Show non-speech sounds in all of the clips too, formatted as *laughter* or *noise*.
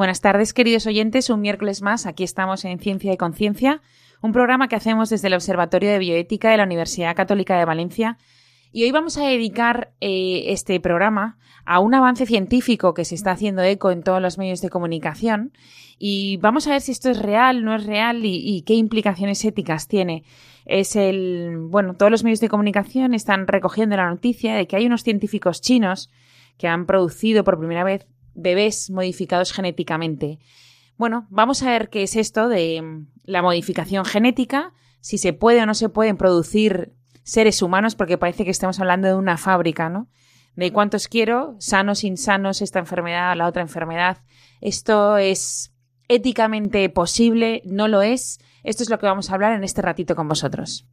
Buenas tardes, queridos oyentes. Un miércoles más, aquí estamos en Ciencia y Conciencia, un programa que hacemos desde el Observatorio de Bioética de la Universidad Católica de Valencia. Y hoy vamos a dedicar eh, este programa a un avance científico que se está haciendo eco en todos los medios de comunicación. Y vamos a ver si esto es real, no es real y, y qué implicaciones éticas tiene. Es el. Bueno, todos los medios de comunicación están recogiendo la noticia de que hay unos científicos chinos que han producido por primera vez bebés modificados genéticamente. Bueno, vamos a ver qué es esto de mm, la modificación genética, si se puede o no se pueden producir seres humanos, porque parece que estamos hablando de una fábrica, ¿no? De cuántos quiero, sanos, insanos, esta enfermedad, la otra enfermedad. Esto es éticamente posible, no lo es. Esto es lo que vamos a hablar en este ratito con vosotros.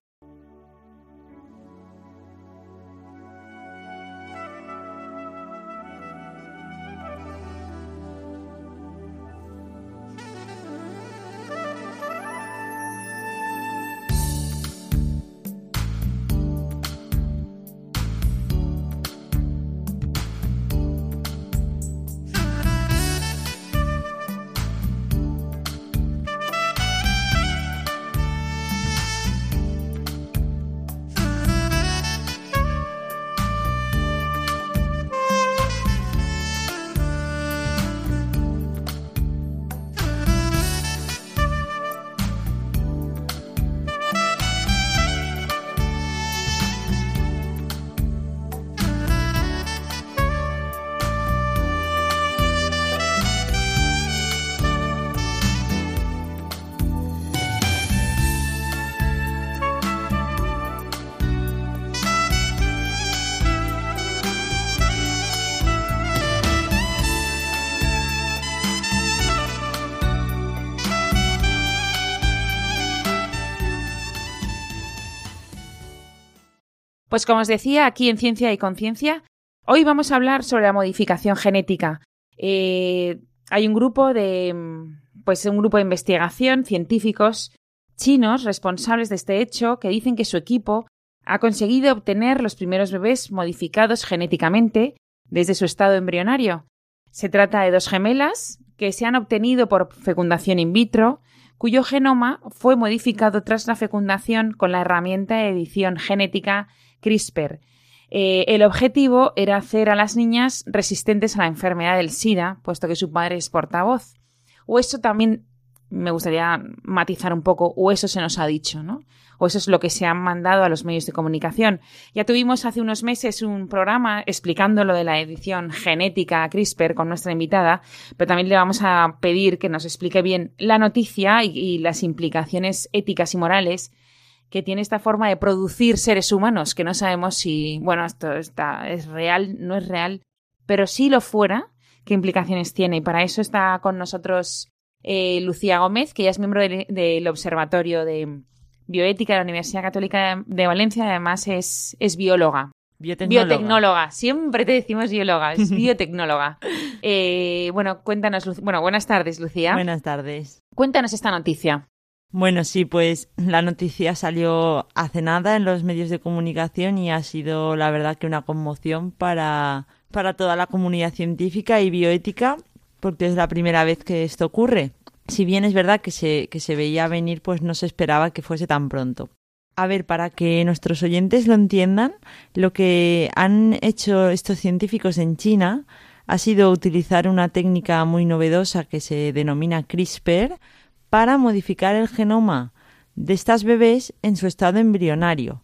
Pues como os decía, aquí en Ciencia y Conciencia, hoy vamos a hablar sobre la modificación genética. Eh, hay un grupo de, pues un grupo de investigación, científicos chinos responsables de este hecho, que dicen que su equipo ha conseguido obtener los primeros bebés modificados genéticamente desde su estado embrionario. Se trata de dos gemelas que se han obtenido por fecundación in vitro, cuyo genoma fue modificado tras la fecundación con la herramienta de edición genética CRISPR. Eh, el objetivo era hacer a las niñas resistentes a la enfermedad del SIDA, puesto que su padre es portavoz. O eso también me gustaría matizar un poco, o eso se nos ha dicho, ¿no? O eso es lo que se han mandado a los medios de comunicación. Ya tuvimos hace unos meses un programa explicando lo de la edición genética CRISPR con nuestra invitada, pero también le vamos a pedir que nos explique bien la noticia y, y las implicaciones éticas y morales que tiene esta forma de producir seres humanos, que no sabemos si, bueno, esto está, es real, no es real, pero si lo fuera, qué implicaciones tiene. Y para eso está con nosotros eh, Lucía Gómez, que ella es miembro del, Observatorio de Bioética de la Universidad Católica de, Valencia, además es, es bióloga. Biotecnóloga. biotecnóloga. Siempre te decimos bióloga, es *laughs* biotecnóloga. eh, bueno, cuéntanos, bueno, buenas tardes, Lucía. Buenas tardes. Cuéntanos esta noticia. Bueno, sí, pues la noticia salió hace nada en los medios de comunicación y ha sido, la verdad, que una conmoción para, para toda la comunidad científica y bioética, porque es la primera vez que esto ocurre. Si bien es verdad que se, que se veía venir, pues no se esperaba que fuese tan pronto. A ver, para que nuestros oyentes lo entiendan, lo que han hecho estos científicos en China ha sido utilizar una técnica muy novedosa que se denomina CRISPR, para modificar el genoma de estas bebés en su estado embrionario.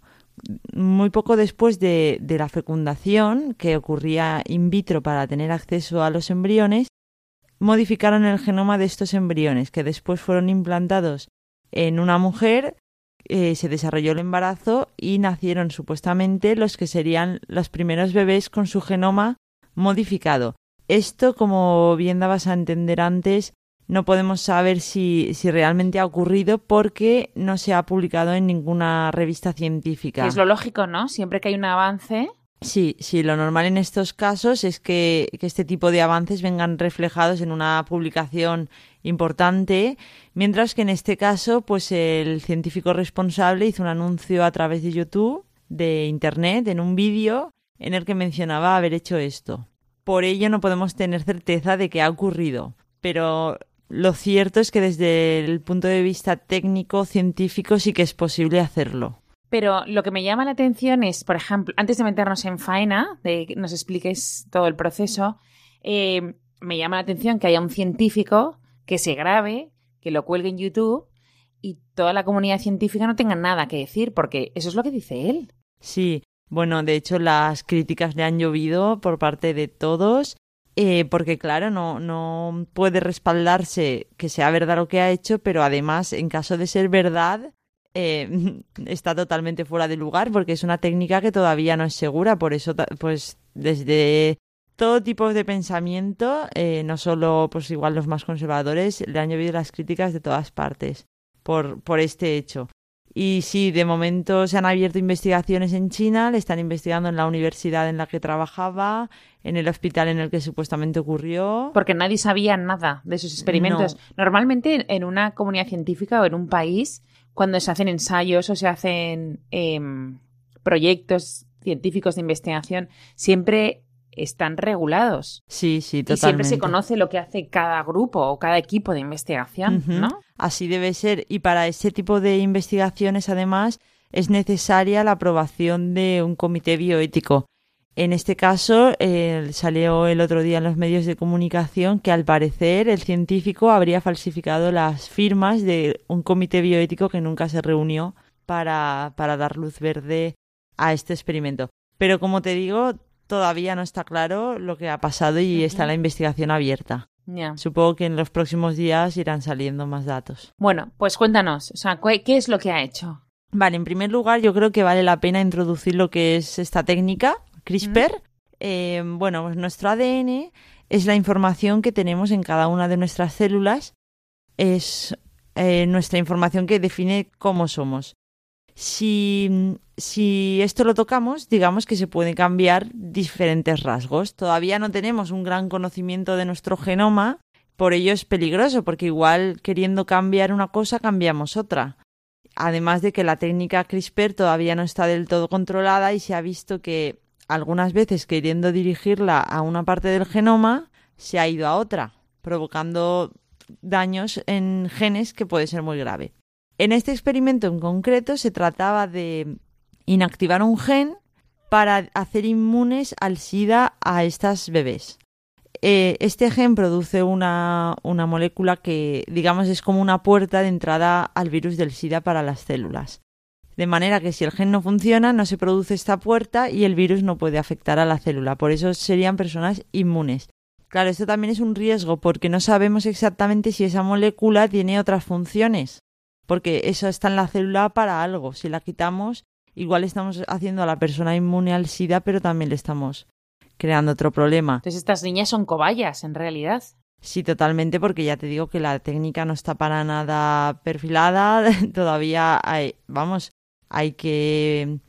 Muy poco después de, la fecundación, que ocurría in vitro para tener acceso a los embriones, modificaron el genoma de estos embriones, que después fueron implantados en una mujer, eh, se desarrolló el embarazo y nacieron supuestamente los que serían los primeros bebés con su genoma modificado. Esto, como bien dabas a entender antes, no podemos saber si, si realmente ha ocurrido porque no se ha publicado en ninguna revista científica. Es lo lógico, ¿no? Siempre que hay un avance. Sí, sí, lo normal en estos casos es que, que este tipo de avances vengan reflejados en una publicación importante, mientras que en este caso, pues el científico responsable hizo un anuncio a través de YouTube, de Internet, en un vídeo, en el que mencionaba haber hecho esto. Por ello no podemos tener certeza de que ha ocurrido, pero lo cierto es que desde el punto de vista técnico, científico, sí que es posible hacerlo. Pero lo que me llama la atención es, por ejemplo, antes de meternos en faena, de que nos expliques todo el proceso, eh, me llama la atención que haya un científico que se grabe, que lo cuelgue en YouTube y toda la comunidad científica no tenga nada que decir, porque eso es lo que dice él. Sí, bueno, de hecho las críticas le han llovido por parte de todos, eh, porque claro, no, no puede respaldarse que sea verdad lo que ha hecho, pero además, en caso de ser verdad, eh, *laughs* está totalmente fuera de lugar, porque es una técnica que todavía no es segura, por eso, pues desde todo tipo de pensamiento, eh, no solo pues igual los más conservadores, le han llovido las críticas de todas partes por, por este hecho. Y sí, de momento se han abierto investigaciones en China, le están investigando en la universidad en la que trabajaba, en el hospital en el que supuestamente ocurrió. Porque nadie sabía nada de esos experimentos. Normalmente en una comunidad científica o en un país, cuando se hacen ensayos o se hacen em, proyectos científicos de investigación, siempre están regulados. Sí, sí, totalmente. Y siempre se conoce lo que hace cada grupo o cada equipo de investigación, ¿no? Así debe ser. Y para ese tipo de investigaciones, además, es necesaria la aprobación de un comité bioético. En este caso, salió el otro día en los medios de comunicación que al parecer el científico habría falsificado las firmas de un comité bioético que nunca se reunió para, para dar luz verde a este experimento. Pero como te digo, todavía no está claro lo que ha pasado y está la investigación abierta. Supongo que en los próximos días irán saliendo más datos. Bueno, pues cuéntanos, o sea, ¿qué es lo que ha hecho? Vale, en primer lugar, yo creo que vale la pena introducir lo que es esta técnica, CRISPR. Eh, bueno, pues nuestro ADN es la información que tenemos en cada una de nuestras células, es eh, nuestra información que define cómo somos. Si, si esto lo tocamos, digamos que se pueden cambiar diferentes rasgos. Todavía no tenemos un gran conocimiento de nuestro genoma, por ello es peligroso, porque igual queriendo cambiar una cosa cambiamos otra. Además de que la técnica CRISPR todavía no está del todo controlada y se ha visto que algunas veces queriendo dirigirla a una parte del genoma se ha ido a otra, provocando daños en genes que puede ser muy grave. En este experimento en concreto se trataba de inactivar un gen para hacer inmunes al SIDA a estas bebés. Eh, este gen produce una, una molécula que, digamos, es como una puerta de entrada al virus del SIDA para las células. De manera que si el gen no funciona, no se produce esta puerta y el virus no puede afectar a la célula. Por eso serían personas inmunes. Claro, esto también es un riesgo porque no sabemos exactamente si esa molécula tiene otras funciones porque eso está en la célula para algo. Si la quitamos, igual estamos haciendo a la persona inmune al SIDA, pero también le estamos creando otro problema. Entonces estas niñas son cobayas, en realidad. Sí, totalmente, porque ya te digo que la técnica no está para nada perfilada. *laughs* Todavía hay, vamos, hay que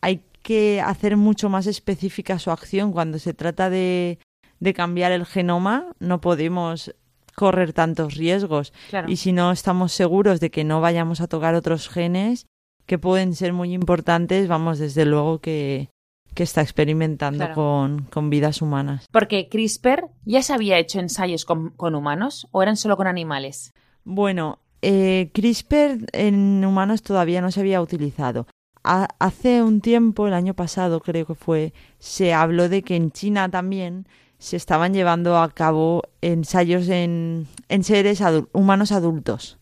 hay que hacer mucho más específica su acción cuando se trata de, de cambiar el genoma. No podemos correr tantos riesgos. Y si no estamos seguros de que no vayamos a tocar otros genes que pueden ser muy importantes, vamos, desde luego que, que está experimentando con, con, vidas humanas. Porque CRISPR ya se había hecho ensayos con, con humanos o eran solo con animales. Bueno, eh, CRISPR en humanos todavía no se había utilizado. hace un tiempo, el año pasado creo que fue, se habló de que en China también se estaban llevando a cabo ensayos en, en seres humanos adultos,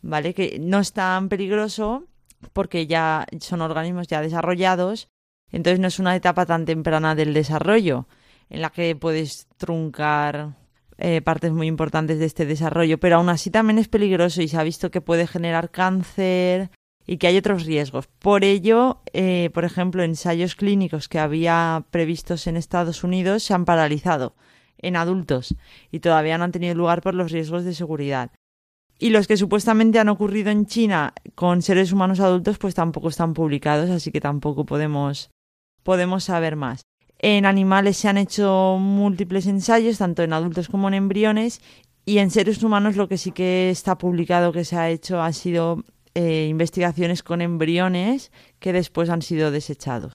¿vale? Que no es tan peligroso porque ya son organismos ya desarrollados, entonces no es una etapa tan temprana del desarrollo en la que puedes truncar eh, partes muy importantes de este desarrollo, pero aún así también es peligroso y se ha visto que puede generar cáncer, y que hay otros riesgos. Por ello, eh, por ejemplo, ensayos clínicos que había previstos en Estados Unidos se han paralizado. en adultos y todavía no han tenido lugar por los riesgos de seguridad. Y los que supuestamente han ocurrido en China con seres humanos adultos, pues tampoco están publicados, así que tampoco podemos, podemos saber más. En animales se han hecho múltiples ensayos, tanto en adultos como en embriones, y en seres humanos lo que sí que está publicado que se ha hecho han sido eh, investigaciones con embriones que después han sido desechados.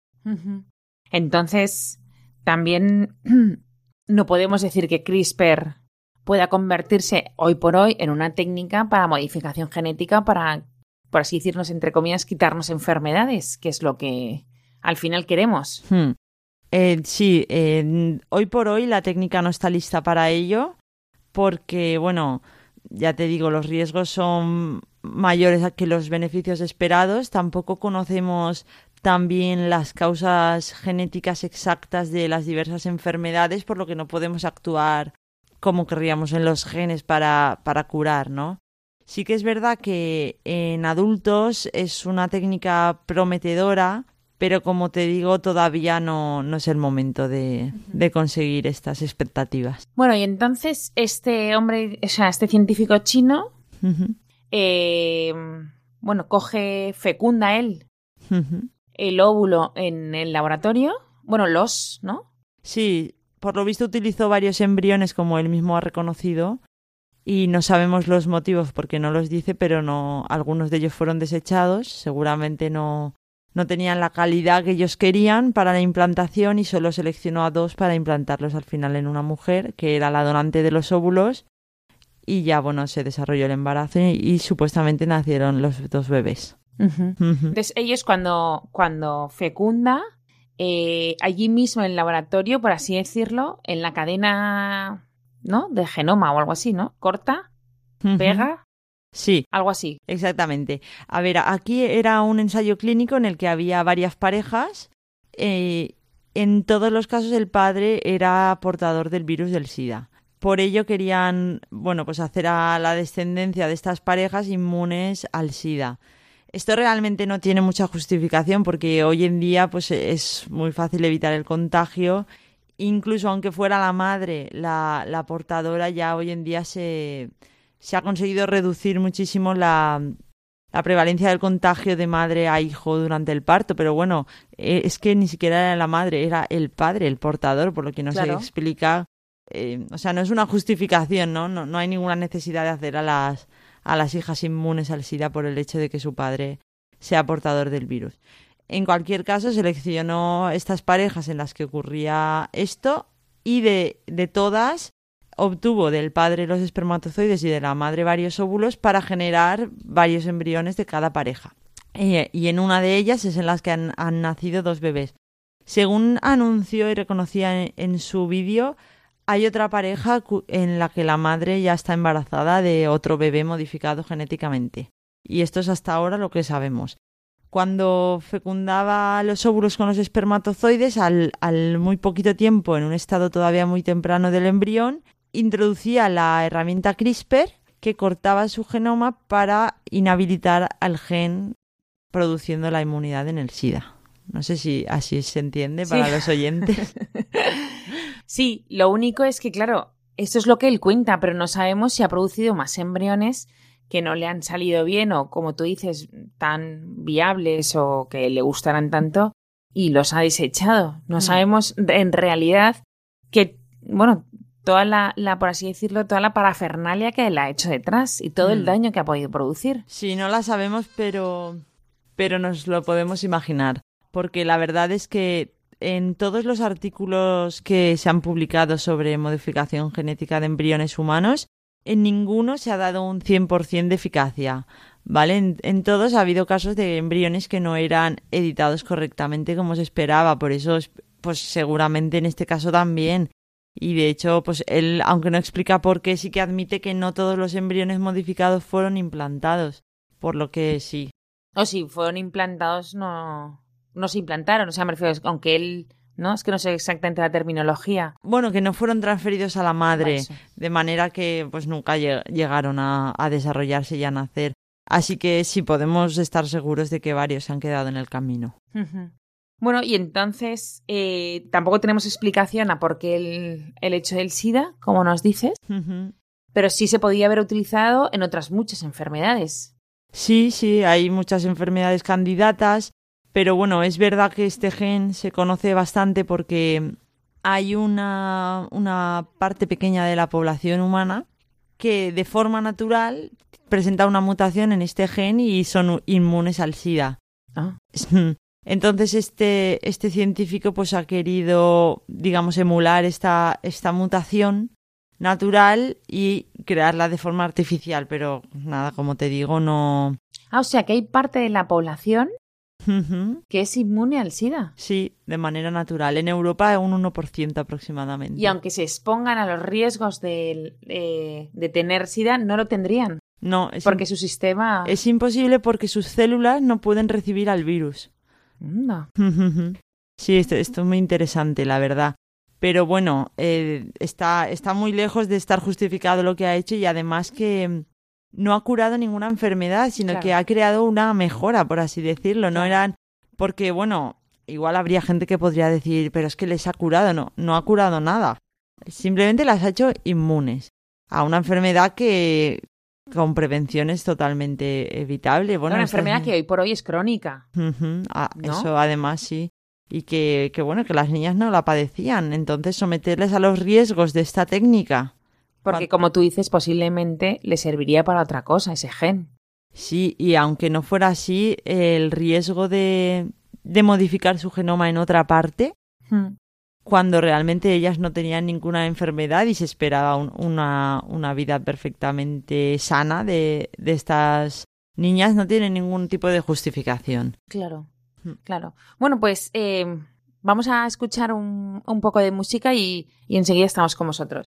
Entonces, también *clears throat* no podemos decir que CRISPR pueda convertirse hoy por hoy en una técnica para modificación genética para, por así decirnos, entre comillas, quitarnos enfermedades, que es lo que al final queremos. Hmm. Eh, sí, hoy por hoy la técnica no está lista para ello porque, bueno, ya te digo, los riesgos son mayores que los beneficios esperados. Tampoco conocemos también las causas genéticas exactas de las diversas enfermedades, por lo que no podemos actuar como querríamos en los genes para, para curar, ¿no? Sí que es verdad que en adultos es una técnica prometedora, pero como te digo, todavía no, no es el momento de, de, conseguir estas expectativas. Bueno, y entonces este hombre, o sea, este científico chino, eh, bueno, coge, fecunda él el óvulo en el laboratorio, bueno, los, ¿no? Sí, por lo visto utilizó varios embriones como él mismo ha reconocido y no sabemos los motivos porque no los dice, pero no algunos de ellos fueron desechados, seguramente no no tenían la calidad que ellos querían para la implantación y solo seleccionó a dos para implantarlos al final en una mujer que era la donante de los óvulos y ya bueno se desarrolló el embarazo y, supuestamente nacieron los dos bebés. Entonces ellos cuando cuando fecunda eh, allí mismo en el laboratorio, por así decirlo, en la cadena, ¿no? De genoma o algo así, ¿no? Corta, pega. Sí. Algo así. Exactamente. A ver, aquí era un ensayo clínico en el que había varias parejas. Eh, en todos los casos el padre era portador del virus del SIDA. Por ello querían, bueno, pues hacer a la descendencia de estas parejas inmunes al SIDA. Esto realmente no tiene mucha justificación porque hoy en día pues es muy fácil evitar el contagio. Incluso aunque fuera la madre la, la portadora, ya hoy en día se, se ha conseguido reducir muchísimo la, la prevalencia del contagio de madre a hijo durante el parto, pero bueno, eh, es que ni siquiera era la madre, era el padre, el portador, por lo que no se explica. Eh, o sea, no es una justificación, ¿no? ¿no? No hay ninguna necesidad de hacer a las a las hijas inmunes al SIDA por el hecho de que su padre sea portador del virus. En cualquier caso, seleccionó estas parejas en las que ocurría esto y de, de todas obtuvo del padre los espermatozoides y de la madre varios óvulos para generar varios embriones de cada pareja. Y en una de ellas es en las que han, nacido dos bebés. Según anunció y reconocía en su vídeo, hay otra pareja en la que la madre ya está embarazada de otro bebé modificado genéticamente. Y esto es hasta ahora lo que sabemos. Cuando fecundaba los óvulos con los espermatozoides, al, al muy poquito tiempo, en un estado todavía muy temprano del embrión, introducía la herramienta CRISPR que cortaba su genoma para inhabilitar al gen produciendo la inmunidad en el SIDA. No sé si así se entiende para los oyentes. *laughs* Sí, lo único es que, claro, esto es lo que él cuenta, pero no sabemos si ha producido más embriones que no le han salido bien o, como tú dices, tan viables o que le gustarán tanto y los ha desechado. No mm. sabemos en realidad que, bueno, toda la, la, por así decirlo, toda la parafernalia que él ha hecho detrás y todo el mm. daño que ha podido producir. Sí, no la sabemos, pero, pero nos lo podemos imaginar. Porque la verdad es que en todos los artículos que se han publicado sobre modificación genética de embriones humanos, en ninguno se ha dado un 100% de eficacia. ¿Vale? En, todos ha habido casos de embriones que no eran editados correctamente como se esperaba, por eso, pues seguramente en este caso también. Y de hecho, pues él, aunque no explica por qué, sí que admite que no todos los embriones modificados fueron implantados. Por lo que sí. O si fueron implantados, no no se implantaron, o sea, me refiero, aunque él, ¿no? Es que no sé exactamente la terminología. Bueno, que no fueron transferidos a la madre, de manera que pues nunca llegaron a, desarrollarse y a nacer. Así que sí podemos estar seguros de que varios se han quedado en el camino. Bueno, y entonces eh, tampoco tenemos explicación a por qué el, el hecho del SIDA, como nos dices, pero sí se podía haber utilizado en otras muchas enfermedades. Sí, sí, hay muchas enfermedades candidatas, pero bueno, es verdad que este gen se conoce bastante porque hay una, una parte pequeña de la población humana que de forma natural presenta una mutación en este gen y son inmunes al SIDA. Ah. *laughs* Entonces este, este científico pues ha querido, digamos, emular esta, esta mutación natural y crearla de forma artificial, pero nada, como te digo, no... Ah, o sea que hay parte de la población Que es inmune al SIDA. Sí, de manera natural. En Europa un 1% aproximadamente. Y aunque se expongan a los riesgos de, de- de tener SIDA, no lo tendrían, No, es, porque su sistema... es imposible porque sus células no pueden recibir al virus. Anda. Sí, esto, esto es muy interesante, la verdad. Pero bueno, eh, está, está muy lejos de estar justificado lo que ha hecho y además que no ha curado ninguna enfermedad, sino Claro. que ha creado una mejora, por así decirlo. No eran. Porque, bueno, igual habría gente que podría decir, pero es que les ha curado. No, no ha curado nada. Simplemente las ha hecho inmunes a una enfermedad que con prevención es totalmente evitable. Bueno, una enfermedad que hoy por hoy es crónica. Ah, ¿No? Eso además sí. Y que, que bueno, que las niñas no la padecían. Entonces someterles a los riesgos de esta técnica. Porque como tú dices, posiblemente le serviría para otra cosa ese gen. Sí, y aunque no fuera así, el riesgo de, de modificar su genoma en otra parte, Hmm. cuando realmente ellas no tenían ninguna enfermedad y se esperaba un- una, una vida perfectamente sana de, de estas niñas, no tiene ningún tipo de justificación. Claro, Hmm. claro. Bueno, pues eh, vamos a escuchar un, un poco de música y, y enseguida estamos con vosotros.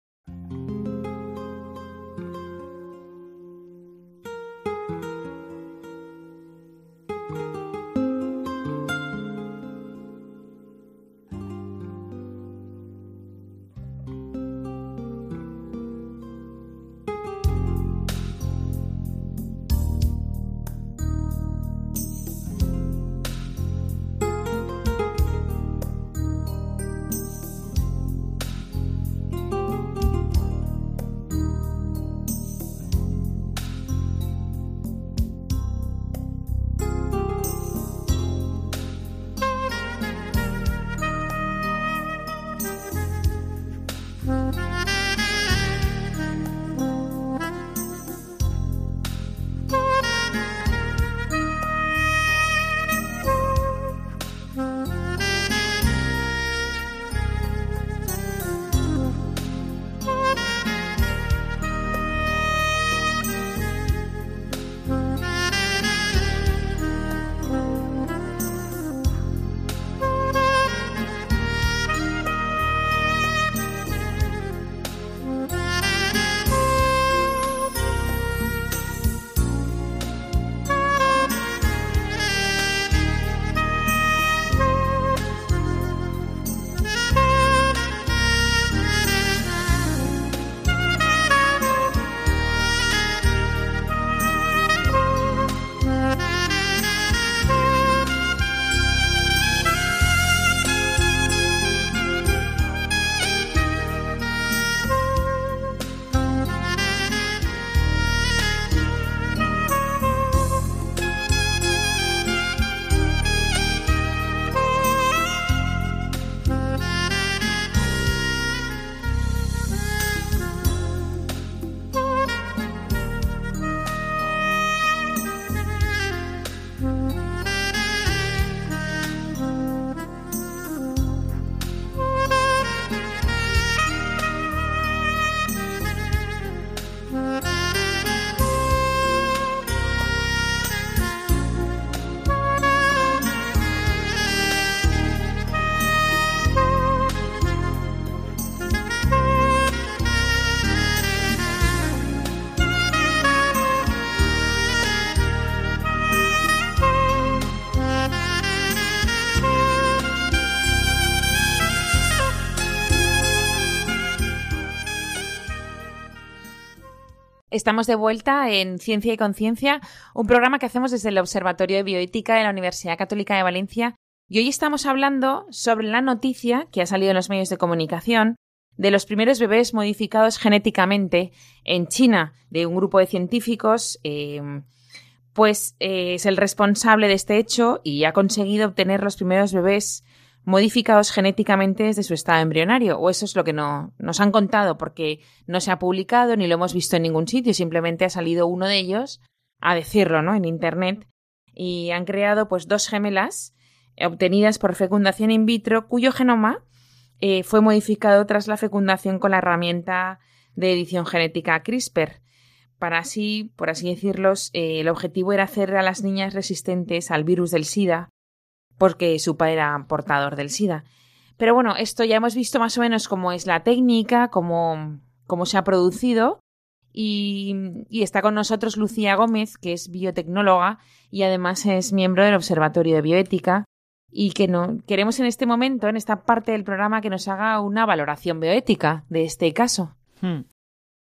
Estamos de vuelta en Ciencia y Conciencia, un programa que hacemos desde el Observatorio de Bioética de la Universidad Católica de Valencia. Y hoy estamos hablando sobre la noticia que ha salido en los medios de comunicación de los primeros bebés modificados genéticamente en China, de un grupo de científicos, eh, pues eh, es el responsable de este hecho y ha conseguido obtener los primeros bebés modificados genéticamente desde su estado embrionario, o eso es lo que no, nos han contado, porque no se ha publicado ni lo hemos visto en ningún sitio, simplemente ha salido uno de ellos a decirlo, ¿no? En internet y han creado pues dos gemelas obtenidas por fecundación in vitro cuyo genoma eh, fue modificado tras la fecundación con la herramienta de edición genética CRISPR. Para así, por así decirlo, eh, el objetivo era hacer a las niñas resistentes al virus del SIDA, porque su padre era portador del SIDA. Pero bueno, esto ya hemos visto más o menos cómo es la técnica, cómo, cómo se ha producido. Y, está con nosotros Lucía Gómez, que es biotecnóloga y además es miembro del Observatorio de Bioética, y que no, queremos en este momento, en esta parte del programa, que nos haga una valoración bioética de este caso. Hmm.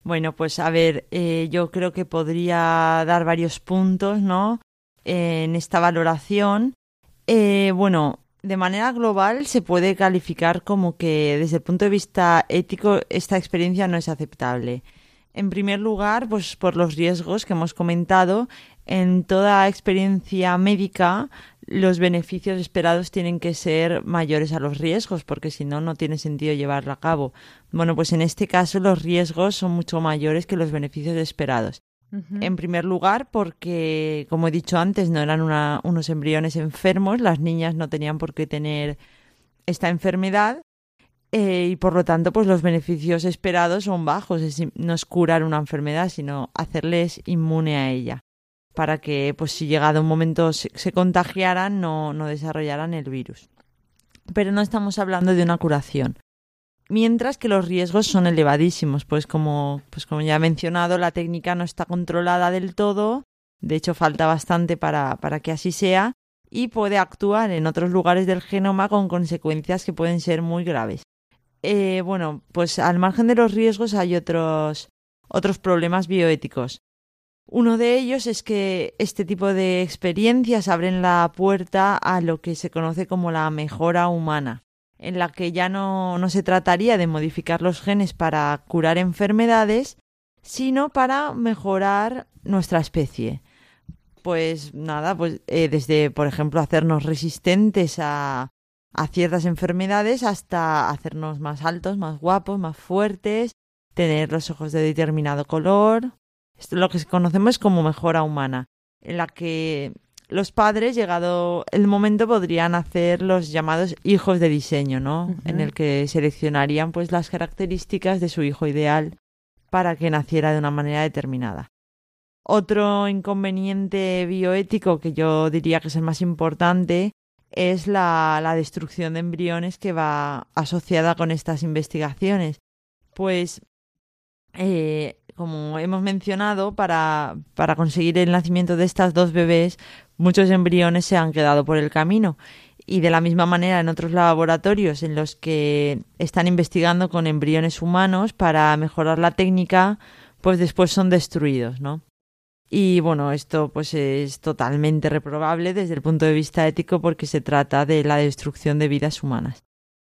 Bueno, pues a ver, eh, yo creo que podría dar varios puntos, ¿no? en esta valoración. Eh, bueno, de manera global se puede calificar como que desde el punto de vista ético esta experiencia no es aceptable. En primer lugar, pues por los riesgos que hemos comentado, en toda experiencia médica los beneficios esperados tienen que ser mayores a los riesgos, porque si no, no tiene sentido llevarlo a cabo. Bueno, pues en este caso los riesgos son mucho mayores que los beneficios esperados. En primer lugar, porque, como he dicho antes, no eran unos embriones enfermos, las niñas no tenían por qué tener esta enfermedad eh, y por lo tanto, pues los beneficios esperados son bajos. no es curar una enfermedad, sino hacerles inmune a ella para que, pues si llegado un momento se, contagiaran, no, no desarrollaran el virus. Pero no estamos hablando de una curación. Mientras que los riesgos son elevadísimos, pues como, pues como ya he mencionado, la técnica no está controlada del todo, de hecho falta bastante para, para que así sea, y puede actuar en otros lugares del genoma con consecuencias que pueden ser muy graves. Eh, bueno, pues al margen de los riesgos hay otros, otros problemas bioéticos. Uno de ellos es que este tipo de experiencias abren la puerta a lo que se conoce como la mejora humana, en la que ya no, no se trataría de modificar los genes para curar enfermedades, sino para mejorar nuestra especie. Pues nada, pues eh, desde, por ejemplo, hacernos resistentes a, a ciertas enfermedades hasta hacernos más altos, más guapos, más fuertes, tener los ojos de determinado color, esto es lo que conocemos como mejora humana, en la que los padres, llegado el momento, podrían hacer los llamados hijos de diseño, ¿no? En el que seleccionarían pues las características de su hijo ideal para que naciera de una manera determinada. Otro inconveniente bioético que yo diría que es el más importante es la, la destrucción de embriones que va asociada con estas investigaciones. Pues eh, como hemos mencionado, para, para conseguir el nacimiento de estas dos bebés, muchos embriones se han quedado por el camino. Y de la misma manera en otros laboratorios en los que están investigando con embriones humanos para mejorar la técnica, pues después son destruidos, ¿no? Y bueno, esto pues es totalmente reprobable desde el punto de vista ético porque se trata de la destrucción de vidas humanas.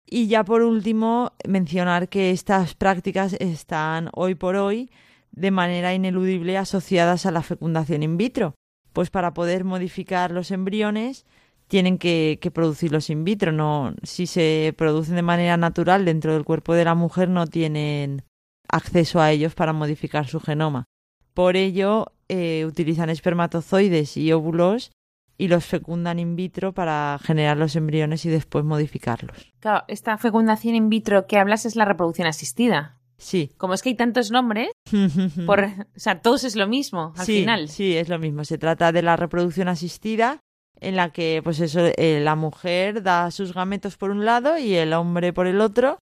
Y ya por último, mencionar que estas prácticas están hoy por hoy de manera ineludible asociadas a la fecundación in vitro, pues para poder modificar los embriones tienen que, producirlos in vitro. No, si se producen de manera natural dentro del cuerpo de la mujer, no tienen acceso a ellos para modificar su genoma. Por ello, eh, utilizan espermatozoides y óvulos y los fecundan in vitro para generar los embriones y después modificarlos. Claro, esta fecundación in vitro que hablas es la reproducción asistida. Sí. Como es que hay tantos nombres, *laughs* por, o sea, todos es lo mismo al final. Sí, es lo mismo. Se trata de la reproducción asistida, en la que, pues eso, eh, la mujer da sus gametos por un lado y el hombre por el otro.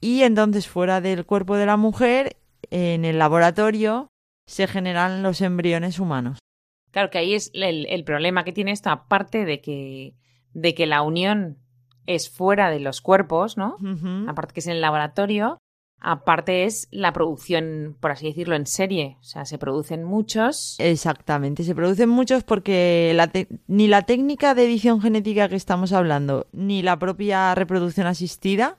Y entonces, fuera del cuerpo de la mujer, en el laboratorio, se generan los embriones humanos. Claro que ahí es el, problema que tiene esto, aparte de que, de que la unión es fuera de los cuerpos, ¿no? Aparte que es en el laboratorio, Aparte es la producción, por así decirlo, en serie. O sea, se producen muchos. Exactamente, se producen muchos porque la ni la técnica de edición genética que estamos hablando, ni la propia reproducción asistida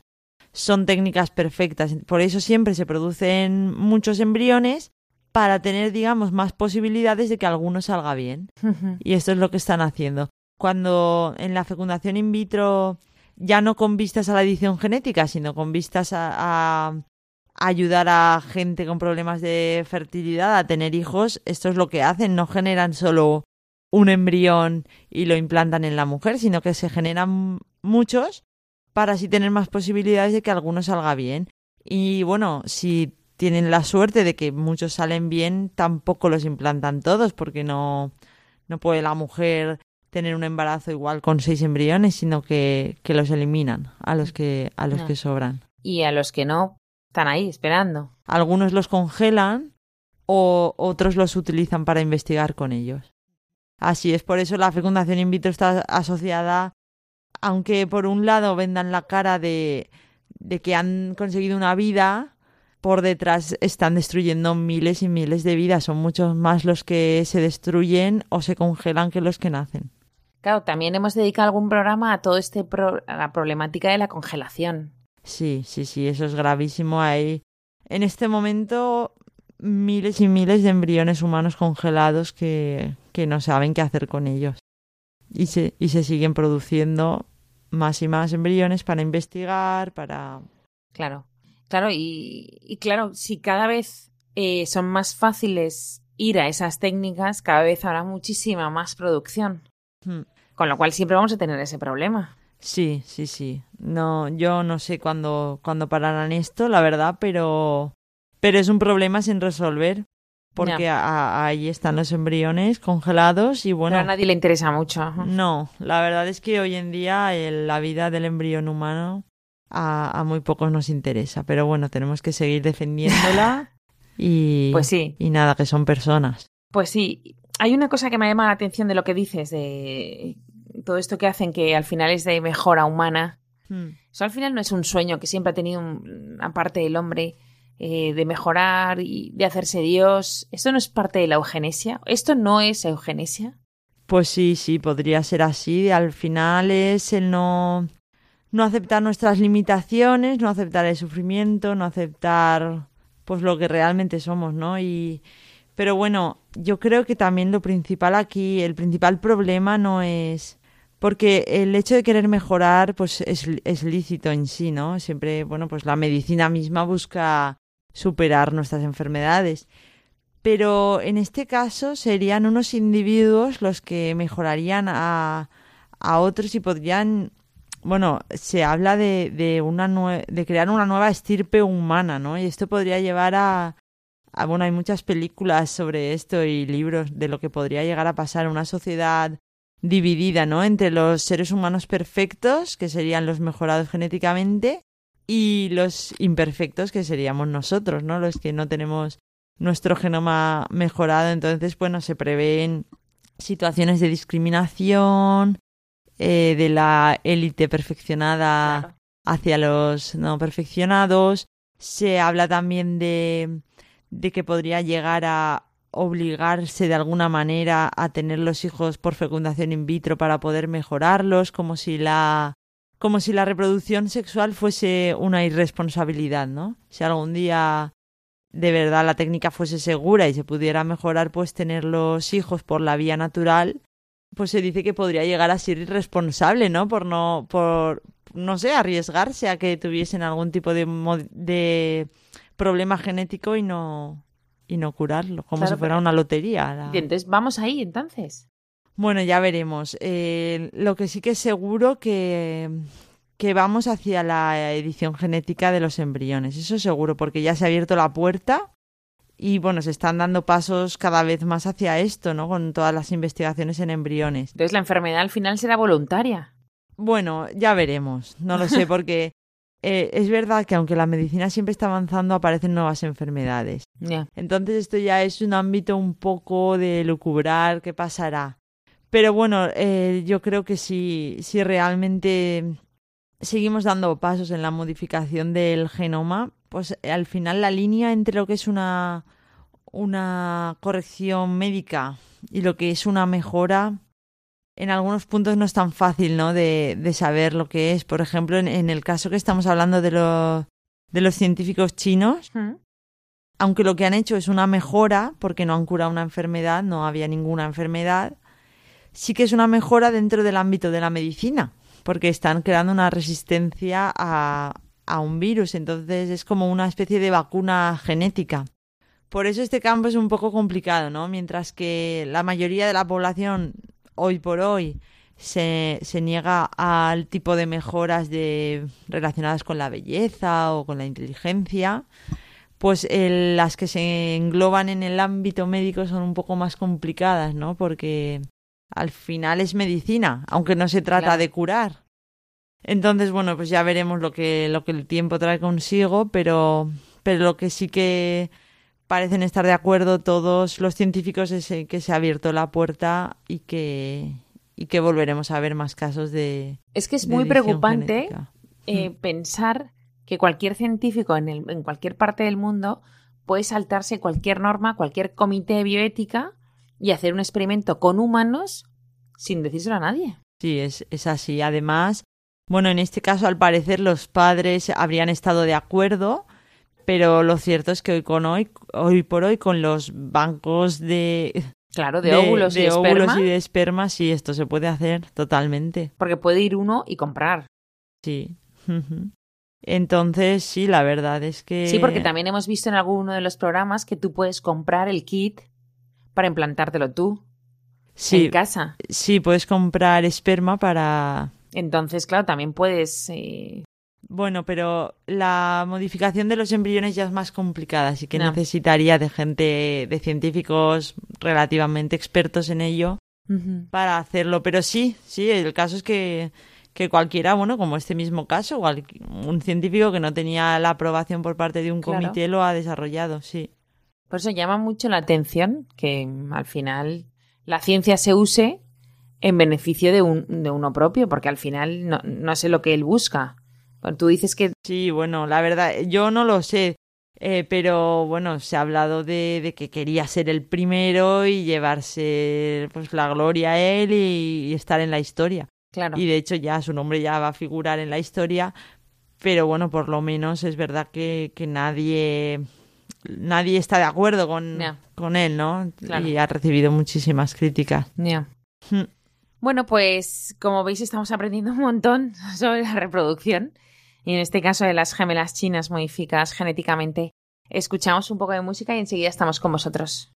son técnicas perfectas. Por eso siempre se producen muchos embriones para tener, digamos, más posibilidades de que alguno salga bien. y esto es lo que están haciendo. Cuando en la fecundación in vitro ya no con vistas a la edición genética, sino con vistas a, ayudar a gente con problemas de fertilidad a tener hijos, esto es lo que hacen, no generan solo un embrión y lo implantan en la mujer, sino que se generan muchos para así tener más posibilidades de que alguno salga bien. Y bueno, si tienen la suerte de que muchos salen bien, tampoco los implantan todos, porque no, no puede la mujer tener un embarazo igual con seis embriones, sino que, que los eliminan a los que, a los que sobran. Y a los que no, están ahí esperando. Algunos los congelan o otros los utilizan para investigar con ellos. Así es, por eso la fecundación in vitro está asociada, aunque por un lado vendan la cara de, de que han conseguido una vida, por detrás están destruyendo miles y miles de vidas. Son muchos más los que se destruyen o se congelan que los que nacen. Claro, también hemos dedicado algún programa a todo este a la problemática de la congelación. Sí, sí, sí, eso es gravísimo. Hay en este momento miles y miles de embriones humanos congelados que, que no saben qué hacer con ellos. Y se, y se siguen produciendo más y más embriones para investigar, para... Claro, claro, y, y claro, si cada vez eh, son más fáciles ir a esas técnicas, cada vez habrá muchísima más producción. Hmm. Con lo cual siempre vamos a tener ese problema. Sí, sí, sí. No, yo no sé cuándo, cuándo pararán esto, la verdad, pero, pero es un problema sin resolver. Porque ahí están los embriones congelados y bueno. Pero a nadie le interesa mucho. No, la verdad es que hoy en día la vida del embrión humano a, a, muy pocos nos interesa. Pero bueno, tenemos que seguir defendiéndola *laughs* y. Pues sí. Y nada, que son personas. Pues sí hay una cosa que me llama la atención de lo que dices, de todo esto que hacen que al final es de mejora humana. Hmm. Eso al final no es un sueño que siempre ha tenido una parte del hombre eh, de mejorar y de hacerse Dios. ¿Esto no es parte de la eugenesia? ¿Esto no es eugenesia? Pues sí, sí, podría ser así. Al final es el no, no aceptar nuestras limitaciones, no aceptar el sufrimiento, no aceptar pues lo que realmente somos, ¿no? Y, pero bueno, yo creo que también lo principal aquí, el principal problema no es porque el hecho de querer mejorar pues es, es lícito en sí, ¿no? Siempre, bueno, pues la medicina misma busca superar nuestras enfermedades. Pero en este caso serían unos individuos los que mejorarían a, a otros y podrían bueno, se habla de, de, una de crear una nueva estirpe humana, ¿no? Y esto podría llevar a, Ah, bueno, hay muchas películas sobre esto y libros de lo que podría llegar a pasar en una sociedad dividida, ¿no? Entre los seres humanos perfectos, que serían los mejorados genéticamente, y los imperfectos, que seríamos nosotros, ¿no? Los que no tenemos nuestro genoma mejorado. Entonces, bueno, se prevén situaciones de discriminación, eh, de la élite perfeccionada hacia los no perfeccionados. Se habla también de de que podría llegar a obligarse de alguna manera a tener los hijos por fecundación in vitro para poder mejorarlos, como si la como si la reproducción sexual fuese una irresponsabilidad, ¿no? Si algún día de verdad la técnica fuese segura y se pudiera mejorar pues tener los hijos por la vía natural, pues se dice que podría llegar a ser irresponsable, ¿no? Por no por no sé, arriesgarse a que tuviesen algún tipo de, de problema genético y no, y no curarlo, como si fuera una lotería. entonces vamos ahí, entonces. Bueno, ya veremos. Eh, lo que sí que es seguro que, que vamos hacia la edición genética de los embriones, eso seguro, porque ya se ha abierto la puerta y bueno, se están dando pasos cada vez más hacia esto, ¿no? Con todas las investigaciones en embriones. Entonces la enfermedad al final será voluntaria. Bueno, ya veremos. No lo sé, *laughs* porque eh, es verdad que aunque la medicina siempre está avanzando, aparecen nuevas enfermedades. Entonces esto ya es un ámbito un poco de lucubrar qué pasará. Pero bueno, eh, yo creo que si, si realmente seguimos dando pasos en la modificación del genoma, pues al final la línea entre lo que es una, una corrección médica y lo que es una mejora, en algunos puntos no es tan fácil ¿no? de, de saber lo que es. Por ejemplo, en, en, el caso que estamos hablando de, los de los científicos chinos, ¿Mm? aunque lo que han hecho es una mejora, porque no han curado una enfermedad, no había ninguna enfermedad, sí que es una mejora dentro del ámbito de la medicina, porque están creando una resistencia a, a un virus, entonces es como una especie de vacuna genética. Por eso este campo es un poco complicado, ¿no? Mientras que la mayoría de la población hoy por hoy se, se niega al tipo de mejoras de, relacionadas con la belleza o con la inteligencia, pues el, las que se engloban en el ámbito médico son un poco más complicadas, ¿no? Porque al final es medicina, aunque no se trata Claro. de curar. Entonces, bueno, pues ya veremos lo que, lo que el tiempo trae consigo, pero, pero lo que sí que parecen estar de acuerdo todos los científicos es en que se ha abierto la puerta y que, y que volveremos a ver más casos de. Es que es muy preocupante eh, pensar que cualquier científico en, el- en cualquier parte del mundo puede saltarse cualquier norma, cualquier comité de bioética y hacer un experimento con humanos sin decírselo a nadie. Sí, es, es así. Además, bueno, en este caso, al parecer, los padres habrían estado de acuerdo, pero lo cierto es que hoy, con hoy, hoy por hoy, con los bancos de, Claro, de, óvulos y de de esperma, óvulos y de esperma, sí, esto se puede hacer totalmente. porque puede ir uno y comprar. Sí. *laughs* Entonces, sí, la verdad es que. Sí, porque también hemos visto en alguno de los programas que tú puedes comprar el kit para implantártelo tú Sí, en casa. sí, puedes comprar esperma para. Entonces, claro, también puedes... eh, Bueno, pero la modificación de los embriones ya es más complicada, así que No. necesitaría de gente, de científicos relativamente expertos en ello para hacerlo. Pero sí, sí, el caso es que, que cualquiera, bueno, como este mismo caso, un científico que no tenía la aprobación por parte de un Claro. comité lo ha desarrollado, sí. Por eso llama mucho la atención que mm, al final la ciencia se use en beneficio de, un, de uno propio, porque al final no, no sé lo que él busca. Tú dices que Sí, bueno, la verdad, yo no lo sé, eh, pero bueno, se ha hablado de, de que quería ser el primero y llevarse pues la gloria a él y, y estar en la historia. Claro. Y de hecho ya su nombre ya va a figurar en la historia, pero bueno, por lo menos es verdad que, que nadie nadie está de acuerdo con, con él, ¿no? Claro. Y ha recibido muchísimas críticas. Ya. Hmm. Bueno, pues como veis estamos aprendiendo un montón *laughs* sobre la reproducción y en este caso de las gemelas chinas modificadas genéticamente. Escuchamos un poco de música y enseguida estamos con vosotros.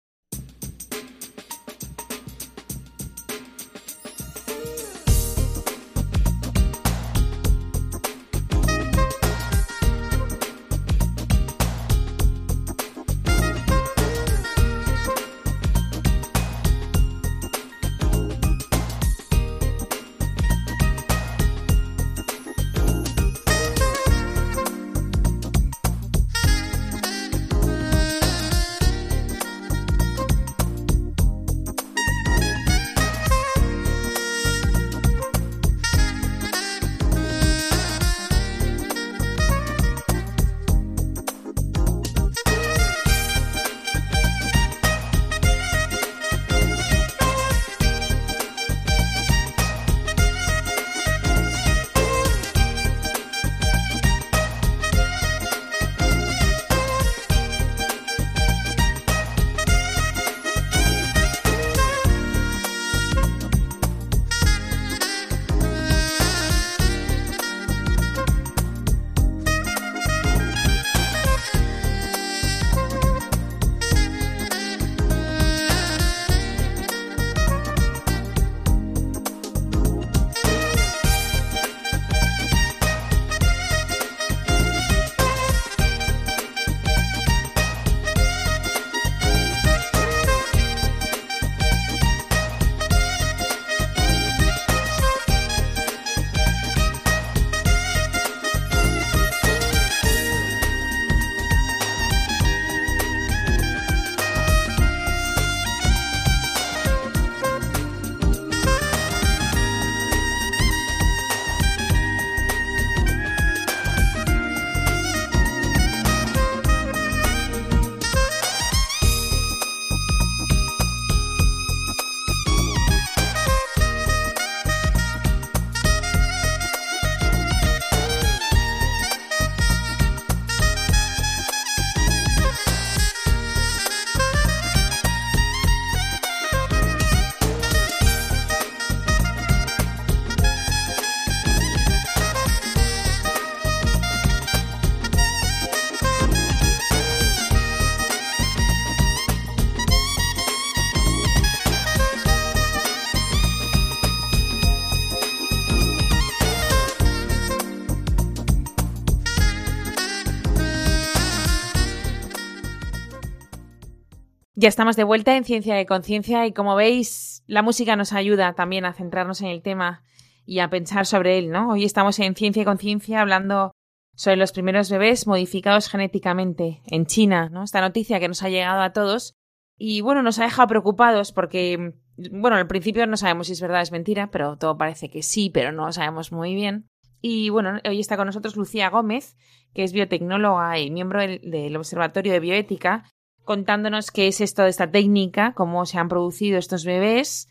Ya estamos de vuelta en Ciencia de Conciencia y como veis, la música nos ayuda también a centrarnos en el tema y a pensar sobre él, ¿no? Hoy estamos en Ciencia y Conciencia hablando sobre los primeros bebés modificados genéticamente en China, ¿no? Esta noticia que nos ha llegado a todos y bueno, nos ha dejado preocupados porque, bueno, al principio no sabemos si es verdad o es mentira, pero todo parece que sí, pero no lo sabemos muy bien. Y bueno, hoy está con nosotros Lucía Gómez, que es biotecnóloga y miembro del Observatorio de Bioética contándonos qué es esto de esta técnica, cómo se han producido estos bebés,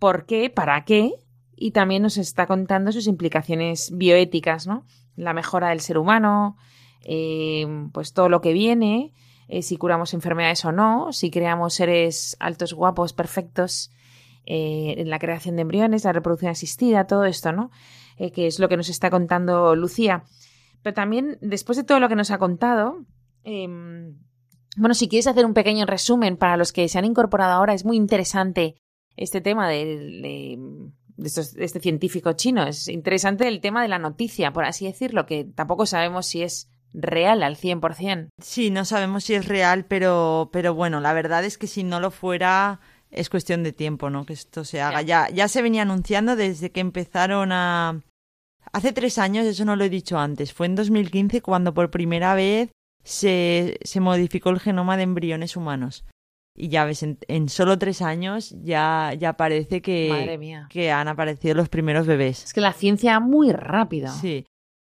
por qué, para qué, y también nos está contando sus implicaciones bioéticas, ¿no? La mejora del ser humano, eh, pues todo lo que viene, eh, si curamos enfermedades o no, si creamos seres altos, guapos, perfectos, eh, en la creación de embriones, la reproducción asistida, todo esto, ¿no? que es lo que nos está contando Lucía. Pero también, después de todo lo que nos ha contado, em, bueno, si quieres hacer un pequeño resumen para los que se han incorporado ahora, es muy interesante este tema de, este científico chino. Es interesante el tema de la noticia, por así decirlo, que tampoco sabemos si es real al 100%. Sí, no sabemos si es real, pero, pero bueno, la verdad es que si no lo fuera, es cuestión de tiempo, ¿no? Que esto se haga. Ya, ya se venía anunciando desde que empezaron a... Hace tres años, eso no lo he dicho antes, fue en 2015 cuando por primera vez se, se modificó el genoma de embriones humanos. Y ya ves, en, solo tres años ya, ya parece que, que han aparecido los primeros bebés. Es que la ciencia muy rápido. Sí.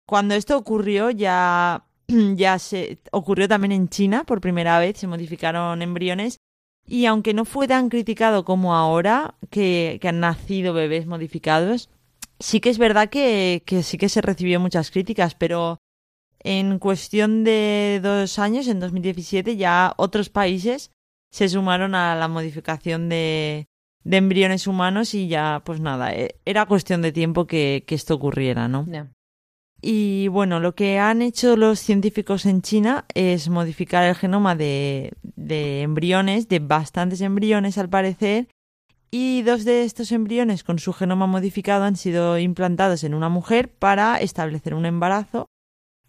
Cuando esto ocurrió ya, *clears throat* ya se ocurrió también en China por primera vez, se modificaron embriones. Y aunque no fue tan criticado como ahora, que, que han nacido bebés modificados, sí que es verdad que, que sí que se recibió muchas críticas, pero en cuestión de dos años, en 2017, ya otros países se sumaron a la modificación de, de embriones humanos y ya, pues nada, e, era cuestión de tiempo que, que esto ocurriera, ¿no? Y bueno, lo que han hecho los científicos en China es modificar el genoma de, de embriones, de bastantes embriones al parecer, y dos de estos embriones con su genoma modificado han sido implantados en una mujer para establecer un embarazo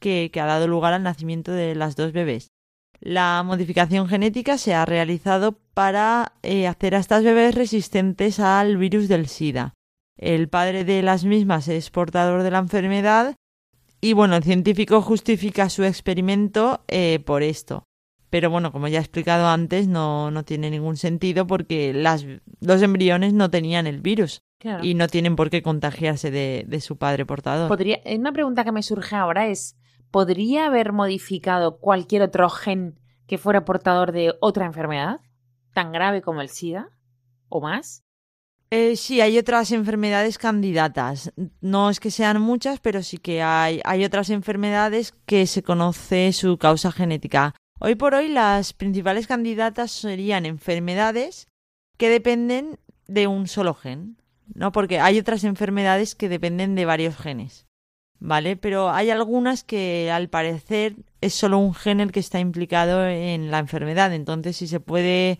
que, ha dado lugar al nacimiento de las dos bebés. La modificación genética se ha realizado para eh, hacer a estas bebés resistentes al virus del SIDA. El padre de las mismas es portador de la enfermedad y bueno, el científico justifica su experimento eh, por esto. Pero bueno, como ya he explicado antes, no, no tiene ningún sentido porque las, los embriones no tenían el virus. Y no tienen por qué contagiarse de, de su padre portador. Podría, una pregunta que me surge ahora es, ¿podría haber modificado cualquier otro gen que fuera portador de otra enfermedad tan grave como el SIDA o más? Eh, sí, hay otras enfermedades candidatas. No es que sean muchas, pero sí que hay, hay otras enfermedades que se conoce su causa genética. Hoy por hoy las principales candidatas serían enfermedades que dependen de un solo gen, ¿no? Porque hay otras enfermedades que dependen de varios genes. ¿Vale? Pero hay algunas que al parecer es solo un gen el que está implicado en la enfermedad. Entonces, si se puede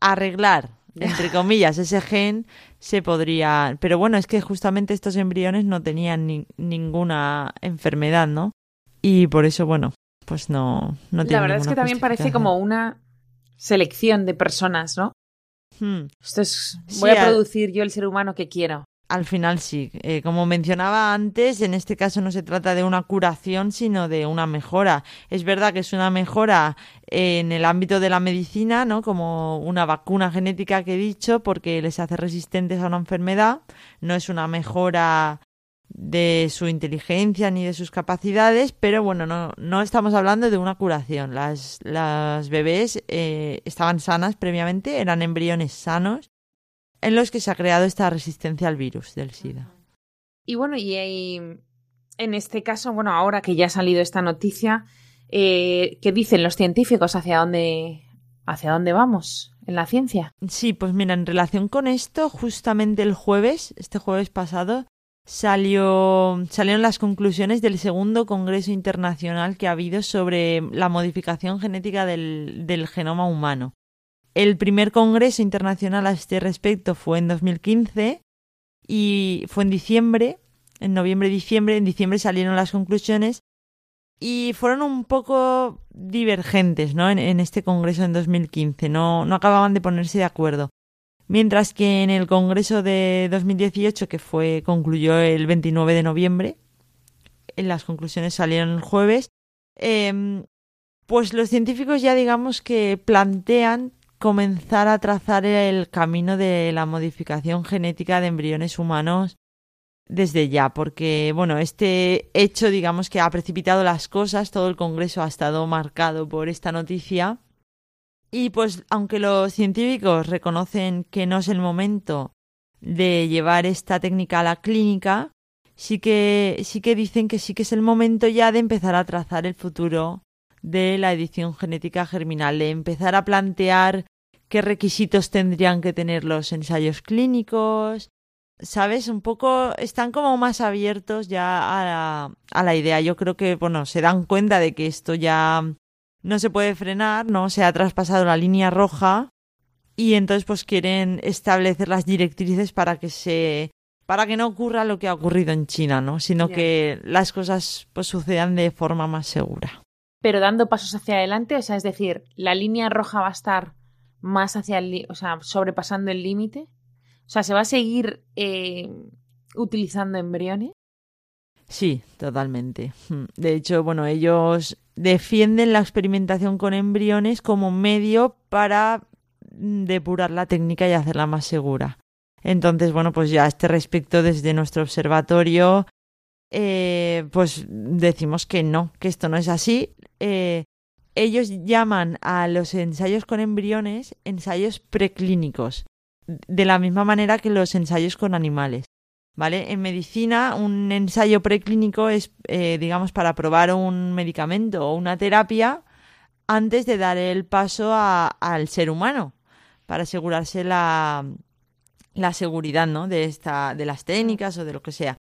arreglar, entre *laughs* comillas, ese gen, se podría. Pero bueno, es que justamente estos embriones no tenían ninguna enfermedad, ¿no? Y por eso, bueno, pues no, no La verdad es que también parece como una selección de personas, ¿no? Hmm. Esto es, voy a producir yo el ser humano que quiero. Al final sí. Eh, como mencionaba antes, en este caso no se trata de una curación, sino de una mejora. Es verdad que es una mejora en el ámbito de la medicina, ¿no? Como una vacuna genética que he dicho, porque les hace resistentes a una enfermedad. No es una mejora de su inteligencia ni de sus capacidades, pero bueno, no, no estamos hablando de una curación. Las, las bebés eh, estaban sanas previamente, eran embriones sanos en los que se ha creado esta resistencia al virus del SIDA. Y bueno, y, en este caso, bueno, ahora que ya ha salido esta noticia, eh, ¿qué dicen los científicos hacia dónde, hacia dónde vamos en la ciencia? Sí, pues mira, en relación con esto, justamente el jueves, este jueves pasado, salió, salieron las conclusiones del segundo Congreso Internacional que ha habido sobre la modificación genética del, del genoma humano. El primer congreso internacional a este respecto fue en 2015 y fue en diciembre, en noviembre-diciembre. En diciembre salieron las conclusiones y fueron un poco divergentes, ¿no? En, este congreso en 2015, no, no acababan de ponerse de acuerdo. Mientras que en el congreso de 2018, que fue concluyó el 29 de noviembre, en las conclusiones salieron el jueves, eh, pues los científicos ya digamos que plantean comenzar a trazar el camino de la modificación genética de embriones humanos desde ya, porque bueno, este hecho digamos que ha precipitado las cosas, todo el Congreso ha estado marcado por esta noticia. Y pues aunque los científicos reconocen que no es el momento de llevar esta técnica a la clínica, sí que sí que dicen que sí que es el momento ya de empezar a trazar el futuro de la edición genética germinal, de empezar a plantear qué requisitos tendrían que tener los ensayos clínicos, ¿sabes? Un poco están como más abiertos ya a la, a la idea. Yo creo que, bueno, se dan cuenta de que esto ya no se puede frenar, ¿no? Se ha traspasado la línea roja y entonces pues quieren establecer las directrices para que se para que no ocurra lo que ha ocurrido en China, ¿no? Sino que las cosas pues sucedan de forma más segura pero dando pasos hacia adelante, o sea, es decir, la línea roja va a estar más hacia el, o sea, sobrepasando el límite. O sea, se va a seguir eh, utilizando embriones. Sí, totalmente. Hmm. De hecho, bueno, ellos defienden la experimentación con embriones como medio para mm, depurar la técnica y hacerla más segura. Entonces, bueno, pues ya a este respecto, desde nuestro observatorio, eh, pues decimos que no, que esto no es así. Eh, ellos llaman a los ensayos con embriones ensayos preclínicos, de la misma manera que los ensayos con animales. ¿Vale? En medicina, un ensayo preclínico es, eh, digamos, para probar un medicamento o una terapia antes de dar el paso al ser humano, para asegurarse la, la seguridad, ¿no? De, esta, de las técnicas o de lo que sea.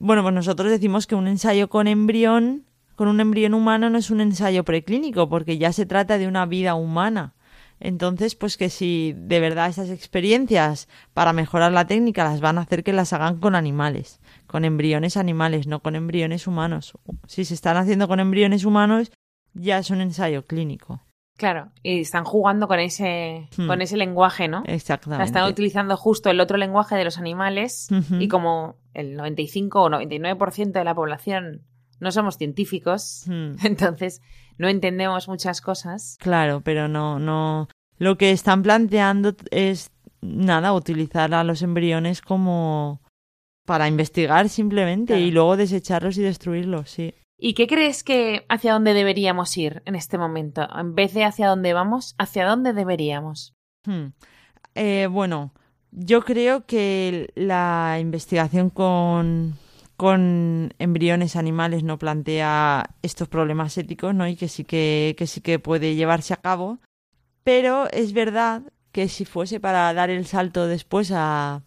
Bueno, pues nosotros decimos que un ensayo con embrión con un embrión humano no es un ensayo preclínico, porque ya se trata de una vida humana. Entonces, pues que si de verdad esas experiencias para mejorar la técnica las van a hacer que las hagan con animales, con embriones animales, no con embriones humanos. Si se están haciendo con embriones humanos, ya es un ensayo clínico. Claro, y están jugando con ese, hmm. con ese lenguaje, ¿no? Exactamente. están utilizando justo el otro lenguaje de los animales y como el 95 o 99% de la población no somos científicos, hmm. *laughs* entonces no entendemos muchas cosas. Claro, pero no, no. Lo que están planteando es nada, utilizar a los embriones como para investigar simplemente y luego desecharlos y destruirlos, sí. ¿Y qué crees que hacia dónde deberíamos ir en este momento? En vez de hacia dónde vamos, ¿hacia dónde deberíamos? Hmm. Eh, bueno, yo creo que la investigación con con embriones animales no plantea estos problemas éticos, ¿no? Y que sí que, que sí que puede llevarse a cabo. Pero es verdad que si fuese para dar el salto después a,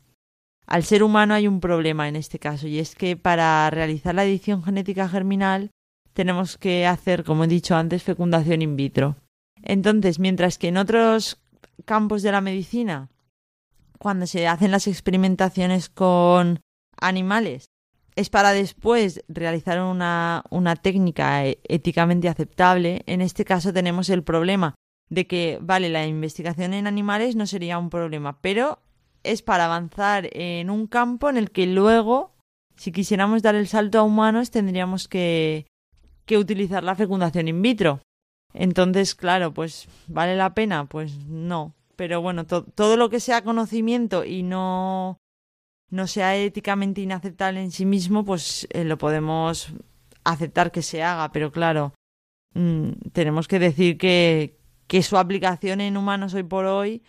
al ser humano hay un problema en este caso, y es que para realizar la edición genética germinal tenemos que hacer, como he dicho antes, fecundación in vitro. Entonces, mientras que en otros campos de la medicina, cuando se hacen las experimentaciones con animales, es para después realizar una, una técnica e, éticamente aceptable. En este caso tenemos el problema de que, vale, la investigación en animales no sería un problema, pero es para avanzar en un campo en el que luego, si quisiéramos dar el salto a humanos, tendríamos que, que utilizar la fecundación in vitro. Entonces, claro, pues vale la pena, pues no. Pero bueno, todo lo que sea conocimiento y no no sea éticamente inaceptable en sí mismo, pues eh, lo podemos aceptar que se haga, pero claro, mm, tenemos que decir que, que su aplicación en humanos hoy por hoy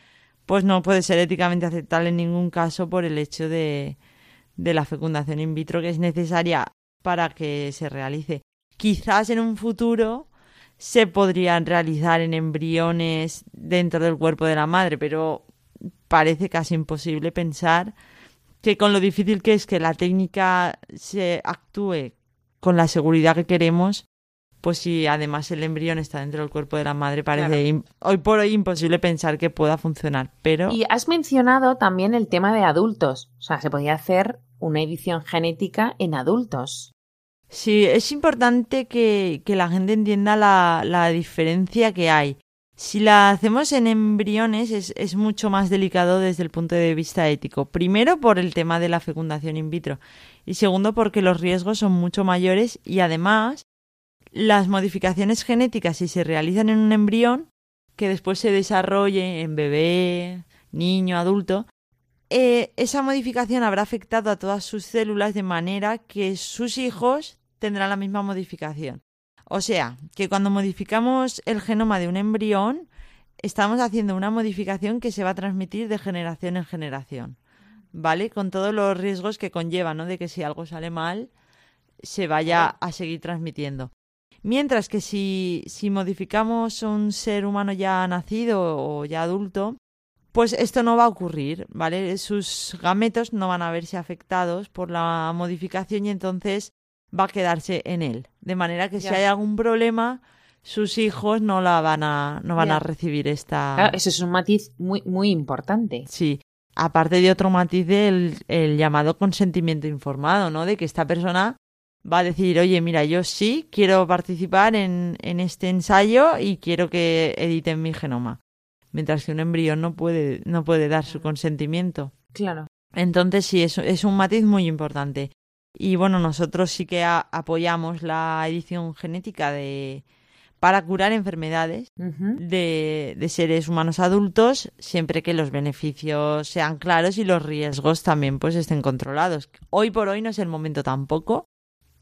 pues no puede ser éticamente aceptable en ningún caso por el hecho de, de la fecundación in vitro que es necesaria para que se realice. Quizás en un futuro se podrían realizar en embriones dentro del cuerpo de la madre, pero parece casi imposible pensar que con lo difícil que es que la técnica se actúe con la seguridad que queremos, pues si además el embrión está dentro del cuerpo de la madre, parece hoy por hoy imposible pensar que pueda funcionar. Pero... Y has mencionado también el tema de adultos. O sea, se podía hacer una edición genética en adultos. Sí, es importante que, que la gente entienda la, la, diferencia que hay. Si la hacemos en embriones es, es, mucho más delicado desde el punto de vista ético. Primero por el tema de la fecundación in vitro y segundo porque los riesgos son mucho mayores y además las modificaciones genéticas si se realizan en un embrión que después se desarrolle en bebé, niño, adulto, eh, esa modificación habrá afectado a todas sus células de manera que sus hijos tendrán la misma modificación. O sea, que cuando modificamos el genoma de un embrión, estamos haciendo una modificación que se va a transmitir de generación en generación. ¿Vale? Con todos los riesgos que conlleva, ¿no? De que si algo sale mal, se vaya a seguir transmitiendo. Mientras que si, si modificamos un ser humano ya nacido o ya adulto, pues esto no va a ocurrir, ¿vale? Sus gametos no van a verse afectados por la modificación y entonces va a quedarse en él. De manera que si hay algún problema, sus hijos no la van a, no van a recibir esta. Claro, eso es un matiz muy, muy importante. Sí. Aparte de otro matiz del el llamado consentimiento informado, ¿no? De que esta persona va a decir, oye, mira, yo sí quiero participar en, en este ensayo y quiero que editen mi genoma mientras que un embrión no puede, no puede dar su consentimiento. Claro. Entonces sí, es, es un matiz muy importante. Y bueno, nosotros sí que apoyamos la edición genética de para curar enfermedades de, de, seres humanos adultos, siempre que los beneficios sean claros y los riesgos también pues estén controlados. Hoy por hoy no es el momento tampoco,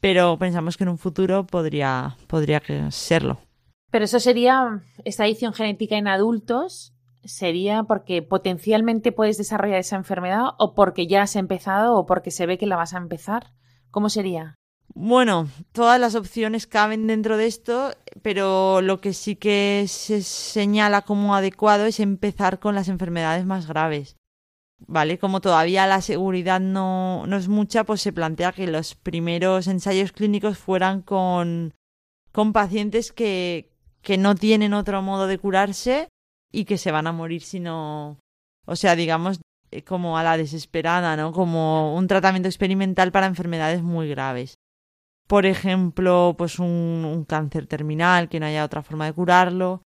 pero pensamos que en un futuro podría, podría serlo. Pero eso sería, esta edición genética en adultos, sería porque potencialmente puedes desarrollar esa enfermedad o porque ya has empezado o porque se ve que la vas a empezar. ¿Cómo sería? Bueno, todas las opciones caben dentro de esto, pero lo que sí que se señala como adecuado es empezar con las enfermedades más graves. ¿Vale? Como todavía la seguridad no, no es mucha, pues se plantea que los primeros ensayos clínicos fueran con, con pacientes que, que no tienen otro modo de curarse y que se van a morir si no. O sea, digamos, eh, como a la desesperada, ¿no? Como un tratamiento experimental para enfermedades muy graves. Por ejemplo, pues un, un cáncer terminal, que no haya otra forma de curarlo.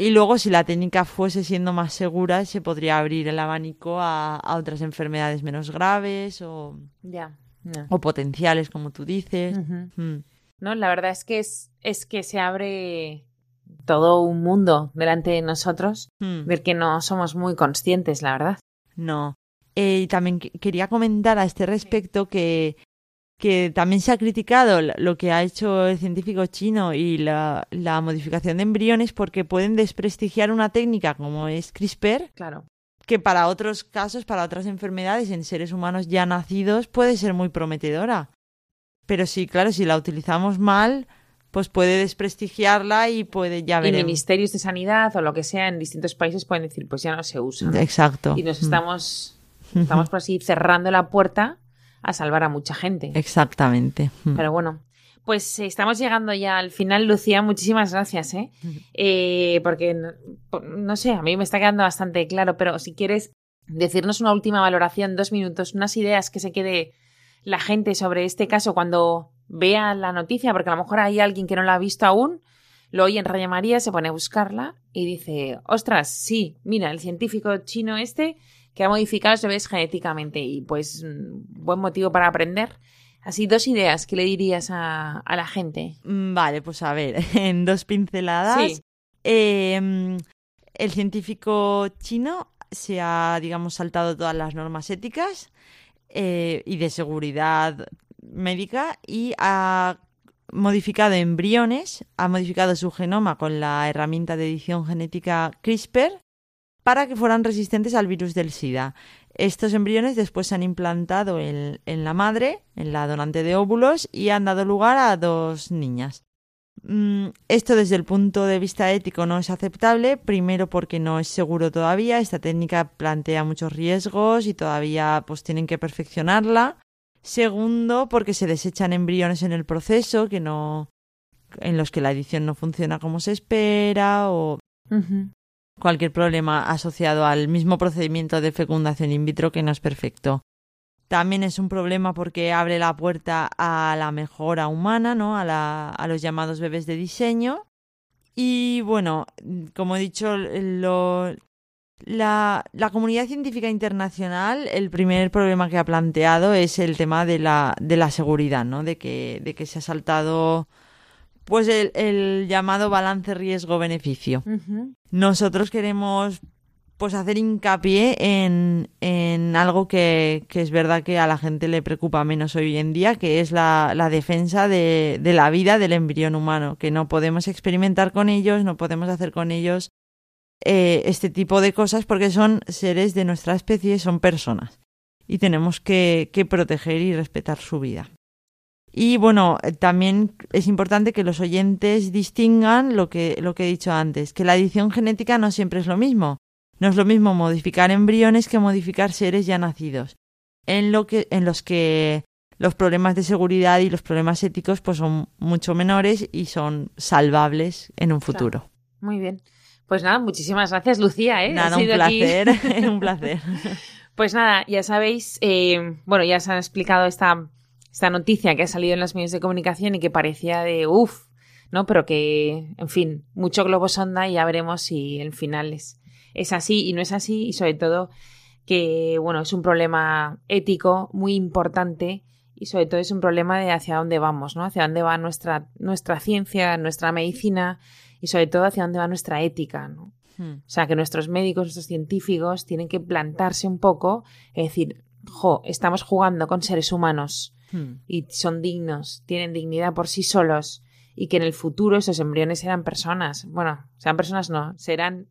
Y luego, si la técnica fuese siendo más segura, se podría abrir el abanico a, a otras enfermedades menos graves o, o potenciales, como tú dices. Mm. No, la verdad es que es, es que se abre todo un mundo delante de nosotros hmm. del que no somos muy conscientes, la verdad. No. Eh, y también quería comentar a este respecto que, que también se ha criticado lo que ha hecho el científico chino y la, la modificación de embriones porque pueden desprestigiar una técnica como es CRISPR. Claro que para otros casos, para otras enfermedades en seres humanos ya nacidos puede ser muy prometedora. Pero sí, claro, si la utilizamos mal, pues puede desprestigiarla y puede ya ver. Y ministerios de sanidad o lo que sea en distintos países pueden decir, pues ya no se usa. Exacto. Y nos mm. estamos, estamos por así cerrando la puerta a salvar a mucha gente. Exactamente. Mm. Pero bueno, pues estamos llegando ya al final, Lucía. Muchísimas gracias, ¿eh? eh porque, no sé, a mí me está quedando bastante claro, pero si quieres decirnos una última valoración, dos minutos, unas ideas que se quede la gente sobre este caso cuando vea la noticia, porque a lo mejor hay alguien que no la ha visto aún, lo oye en Radio María, se pone a buscarla y dice, ostras, sí, mira, el científico chino este que ha modificado los bebés genéticamente y pues mm, buen motivo para aprender. Así, dos ideas que le dirías a, la gente. Mm, vale, pues a ver, *laughs* en dos pinceladas. Em, el científico chino se ha, digamos, saltado todas las normas éticas eh, y de seguridad médica y ha modificado embriones, ha modificado su genoma con la herramienta de edición genética CRISPR para que fueran resistentes al virus del SIDA. Estos embriones después se han implantado en, la madre, en la donante de óvulos, y han dado lugar a dos niñas. Mm, esto desde el punto de vista ético no es aceptable, primero porque no es seguro todavía, esta técnica plantea muchos riesgos y todavía pues tienen que perfeccionarla. Segundo, porque se desechan embriones en el proceso que no en los que la edición no funciona como se espera o cualquier problema asociado al mismo procedimiento de fecundación in vitro que no es perfecto. también es un problema porque abre la puerta a la mejora humana, ¿no? A, la, a los llamados bebés de diseño. Y bueno, como he dicho, lo, la, la, comunidad científica internacional, el primer problema que ha planteado es el tema de la, de la seguridad, ¿no? De que, de que se ha saltado pues el, el llamado balance riesgo-beneficio. Nosotros queremos pues hacer hincapié en, en algo que, que, es verdad que a la gente le preocupa menos hoy en día, que es la, la defensa de, de, la vida del embrión humano, que no podemos experimentar con ellos, no podemos hacer con ellos eh, este tipo de cosas porque son seres de nuestra especie, son personas y tenemos que, que proteger y respetar su vida. Y bueno, eh, también es importante que los oyentes distingan lo que, lo que he dicho antes, que la edición genética no siempre es lo mismo. No es lo mismo modificar embriones que modificar seres ya nacidos, en, lo que, en los que los problemas de seguridad y los problemas éticos pues son mucho menores y son salvables en un futuro. Muy bien. Pues nada, muchísimas gracias, Lucía. ¿eh? Nada, un placer, *laughs* un *laughs* placer. Pues nada, ya sabéis, eh, bueno, ya se han explicado esta, esta noticia que ha salido en los medios de comunicación y que parecía de uff, ¿no? Pero que, en fin, mucho globo sonda y ya veremos si el final es, es así y no es así y sobre todo que, bueno, es un problema ético muy importante y sobre todo es un problema de hacia dónde vamos, ¿no? Hacia dónde va nuestra, nuestra ciencia, nuestra medicina y sobre todo hacia dónde va nuestra ética, ¿no? Hmm. O sea, que nuestros médicos, nuestros científicos tienen que plantarse un poco y decir, jo, estamos jugando con seres humanos hmm. y son dignos, tienen dignidad por sí solos y que en el futuro esos embriones serán personas. Bueno, sean personas no, serán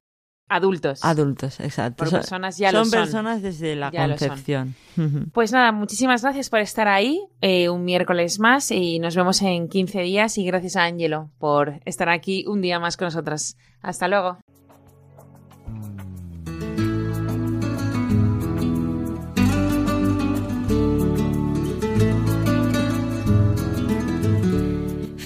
Adultos. Adultos, exacto. son, personas ya son, lo personas desde la concepción. Pues nada, muchísimas gracias por estar ahí eh, un miércoles más y nos vemos en 15 días y gracias a Angelo por estar aquí un día más con nosotras. Hasta luego.